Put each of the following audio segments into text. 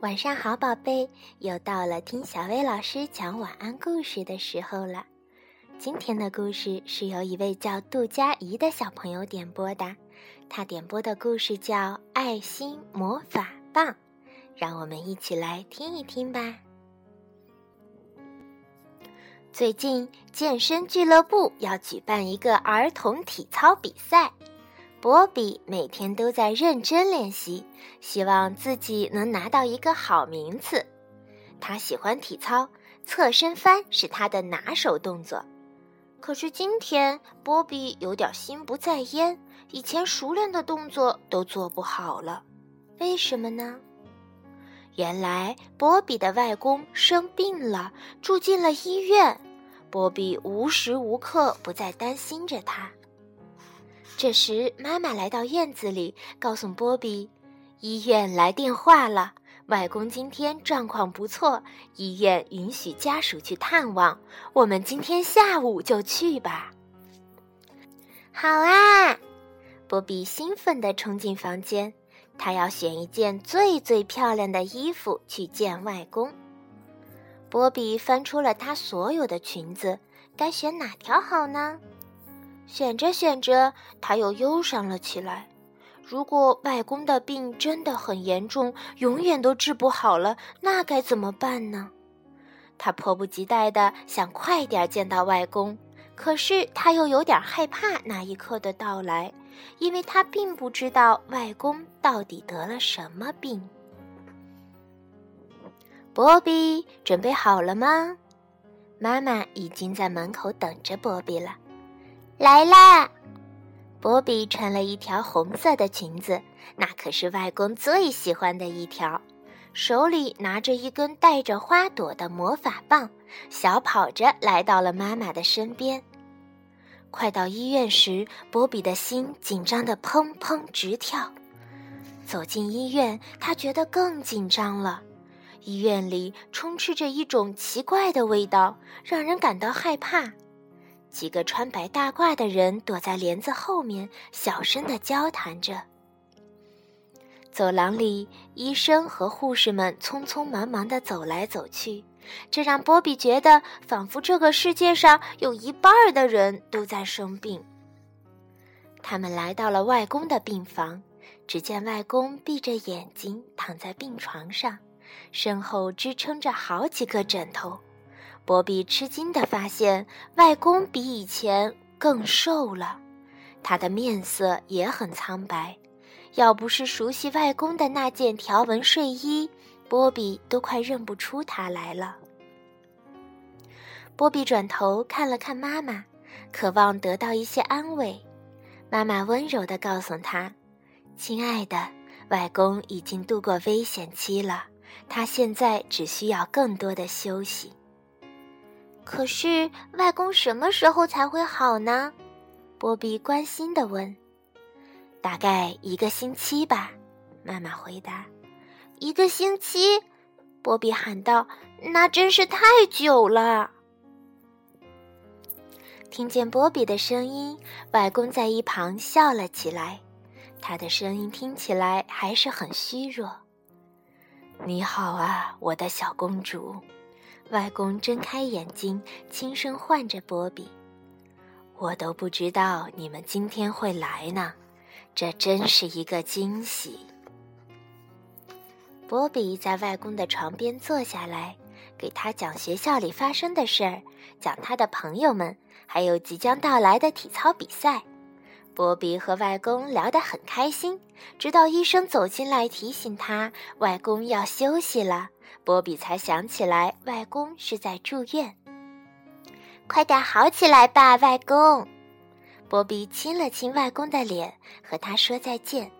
晚上好，宝贝，又到了听小薇老师讲晚安故事的时候了。今天的故事是由一位叫杜佳怡的小朋友点播的，他点播的故事叫《爱心魔法棒》，让我们一起来听一听吧。最近健身俱乐部要举办一个儿童体操比赛。波比每天都在认真练习，希望自己能拿到一个好名次。他喜欢体操，侧身翻是他的拿手动作。可是今天，波比有点心不在焉，以前熟练的动作都做不好了。为什么呢？原来波比的外公生病了，住进了医院。波比无时无刻不在担心着他。这时，妈妈来到院子里，告诉波比：“医院来电话了，外公今天状况不错，医院允许家属去探望。我们今天下午就去吧。”好啊！波比兴奋地冲进房间，他要选一件最最漂亮的衣服去见外公。波比翻出了他所有的裙子，该选哪条好呢？选着选着，他又忧伤了起来。如果外公的病真的很严重，永远都治不好了，那该怎么办呢？他迫不及待地想快点见到外公，可是他又有点害怕那一刻的到来，因为他并不知道外公到底得了什么病。波比，准备好了吗？妈妈已经在门口等着波比了。来啦！波比穿了一条红色的裙子，那可是外公最喜欢的一条。手里拿着一根带着花朵的魔法棒，小跑着来到了妈妈的身边。快到医院时，波比的心紧张的砰砰直跳。走进医院，他觉得更紧张了。医院里充斥着一种奇怪的味道，让人感到害怕。几个穿白大褂的人躲在帘子后面，小声的交谈着。走廊里，医生和护士们匆匆忙忙的走来走去，这让波比觉得仿佛这个世界上有一半的人都在生病。他们来到了外公的病房，只见外公闭着眼睛躺在病床上，身后支撑着好几个枕头。波比吃惊地发现，外公比以前更瘦了，他的面色也很苍白。要不是熟悉外公的那件条纹睡衣，波比都快认不出他来了。波比转头看了看妈妈，渴望得到一些安慰。妈妈温柔地告诉他：“亲爱的，外公已经度过危险期了，他现在只需要更多的休息。”可是外公什么时候才会好呢？波比关心地问。“大概一个星期吧。”妈妈回答。“一个星期？”波比喊道，“那真是太久了。”听见波比的声音，外公在一旁笑了起来。他的声音听起来还是很虚弱。“你好啊，我的小公主。”外公睁开眼睛，轻声唤着波比：“我都不知道你们今天会来呢，这真是一个惊喜。”波比在外公的床边坐下来，给他讲学校里发生的事儿，讲他的朋友们，还有即将到来的体操比赛。波比和外公聊得很开心，直到医生走进来提醒他，外公要休息了。波比才想起来，外公是在住院。快点好起来吧，外公！波比亲了亲外公的脸，和他说再见。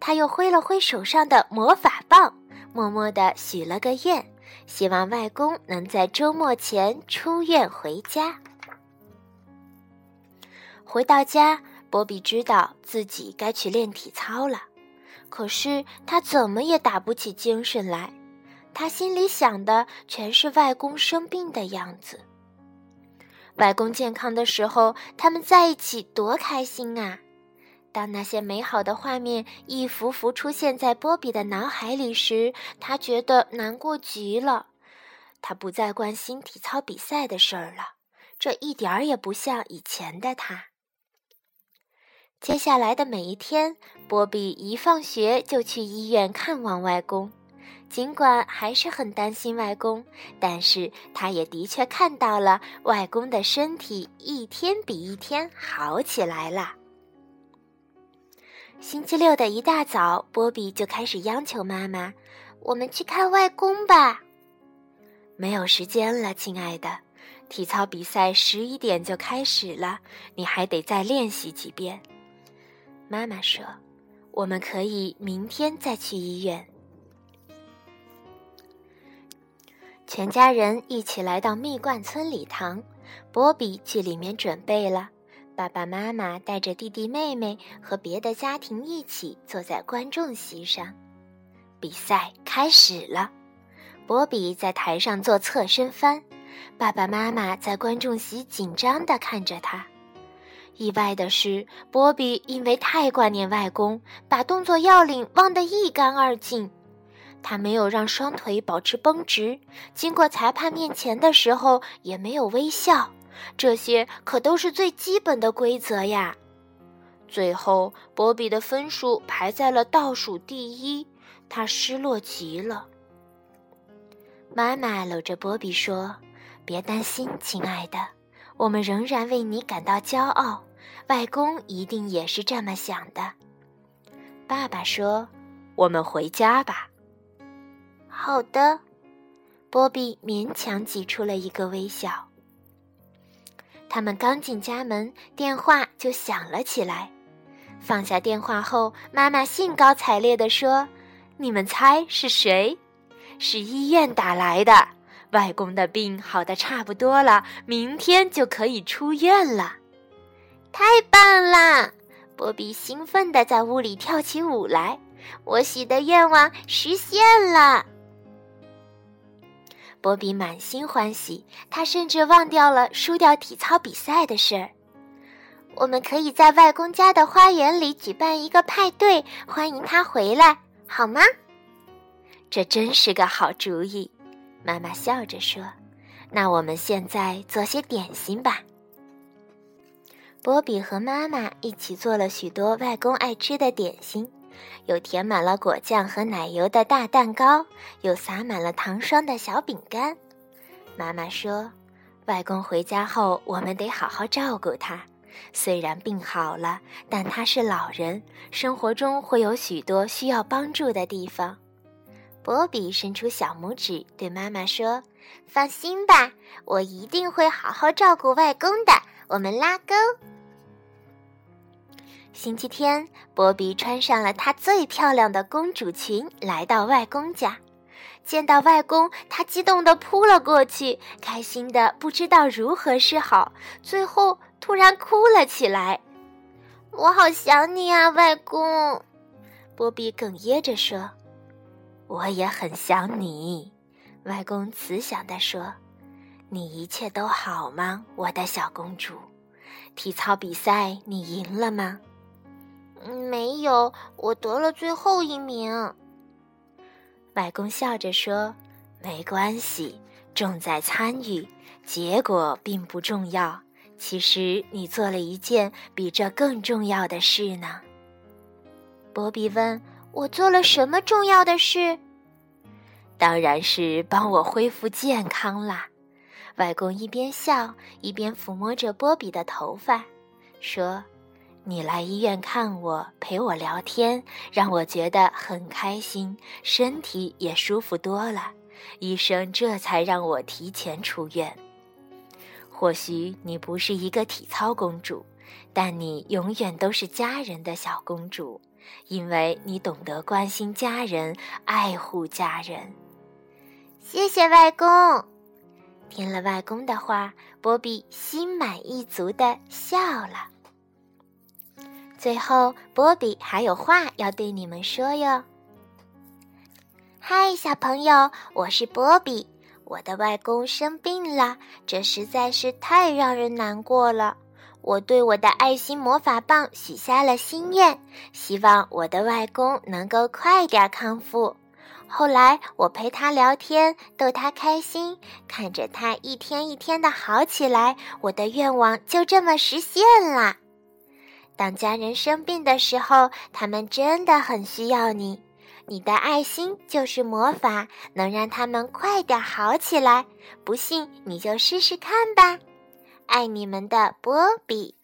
他又挥了挥手上的魔法棒，默默地许了个愿，希望外公能在周末前出院回家。回到家，波比知道自己该去练体操了，可是他怎么也打不起精神来。他心里想的全是外公生病的样子。外公健康的时候，他们在一起多开心啊！当那些美好的画面一幅幅出现在波比的脑海里时，他觉得难过极了。他不再关心体操比赛的事儿了，这一点儿也不像以前的他。接下来的每一天，波比一放学就去医院看望外公。尽管还是很担心外公，但是他也的确看到了外公的身体一天比一天好起来了。星期六的一大早，波比就开始央求妈妈：“我们去看外公吧。”没有时间了，亲爱的，体操比赛十一点就开始了，你还得再练习几遍。妈妈说：“我们可以明天再去医院。”全家人一起来到蜜罐村礼堂，波比去里面准备了。爸爸妈妈带着弟弟妹妹和别的家庭一起坐在观众席上。比赛开始了，波比在台上做侧身翻，爸爸妈妈在观众席紧张地看着他。意外的是，波比因为太挂念外公，把动作要领忘得一干二净。他没有让双腿保持绷直，经过裁判面前的时候也没有微笑，这些可都是最基本的规则呀。最后，波比的分数排在了倒数第一，他失落极了。妈妈搂着波比说：“别担心，亲爱的，我们仍然为你感到骄傲。外公一定也是这么想的。”爸爸说：“我们回家吧。”好的，波比勉强挤出了一个微笑。他们刚进家门，电话就响了起来。放下电话后，妈妈兴高采烈地说：“你们猜是谁？是医院打来的。外公的病好的差不多了，明天就可以出院了。太棒了！”波比兴奋地在屋里跳起舞来。我许的愿望实现了。波比满心欢喜，他甚至忘掉了输掉体操比赛的事儿。我们可以在外公家的花园里举办一个派对，欢迎他回来，好吗？这真是个好主意，妈妈笑着说。那我们现在做些点心吧。波比和妈妈一起做了许多外公爱吃的点心。有填满了果酱和奶油的大蛋糕，有撒满了糖霜的小饼干。妈妈说：“外公回家后，我们得好好照顾他。虽然病好了，但他是老人，生活中会有许多需要帮助的地方。”波比伸出小拇指对妈妈说：“放心吧，我一定会好好照顾外公的。我们拉钩。”星期天，波比穿上了她最漂亮的公主裙，来到外公家。见到外公，她激动地扑了过去，开心的不知道如何是好，最后突然哭了起来。“我好想你啊，外公！”波比哽咽着说。“我也很想你。”外公慈祥地说。“你一切都好吗，我的小公主？体操比赛你赢了吗？”没有，我得了最后一名。外公笑着说：“没关系，重在参与，结果并不重要。其实你做了一件比这更重要的事呢。”波比问：“我做了什么重要的事？”当然是帮我恢复健康啦。外公一边笑一边抚摸着波比的头发，说。你来医院看我，陪我聊天，让我觉得很开心，身体也舒服多了。医生这才让我提前出院。或许你不是一个体操公主，但你永远都是家人的小公主，因为你懂得关心家人，爱护家人。谢谢外公。听了外公的话，波比心满意足地笑了。最后，波比还有话要对你们说哟。嗨，小朋友，我是波比。我的外公生病了，这实在是太让人难过了。我对我的爱心魔法棒许下了心愿，希望我的外公能够快点康复。后来我陪他聊天，逗他开心，看着他一天一天的好起来，我的愿望就这么实现了。当家人生病的时候，他们真的很需要你。你的爱心就是魔法，能让他们快点好起来。不信你就试试看吧。爱你们的波比。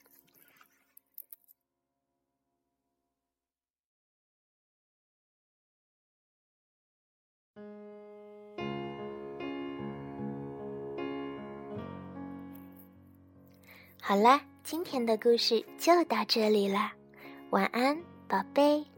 好啦，今天的故事就到这里了，晚安，宝贝。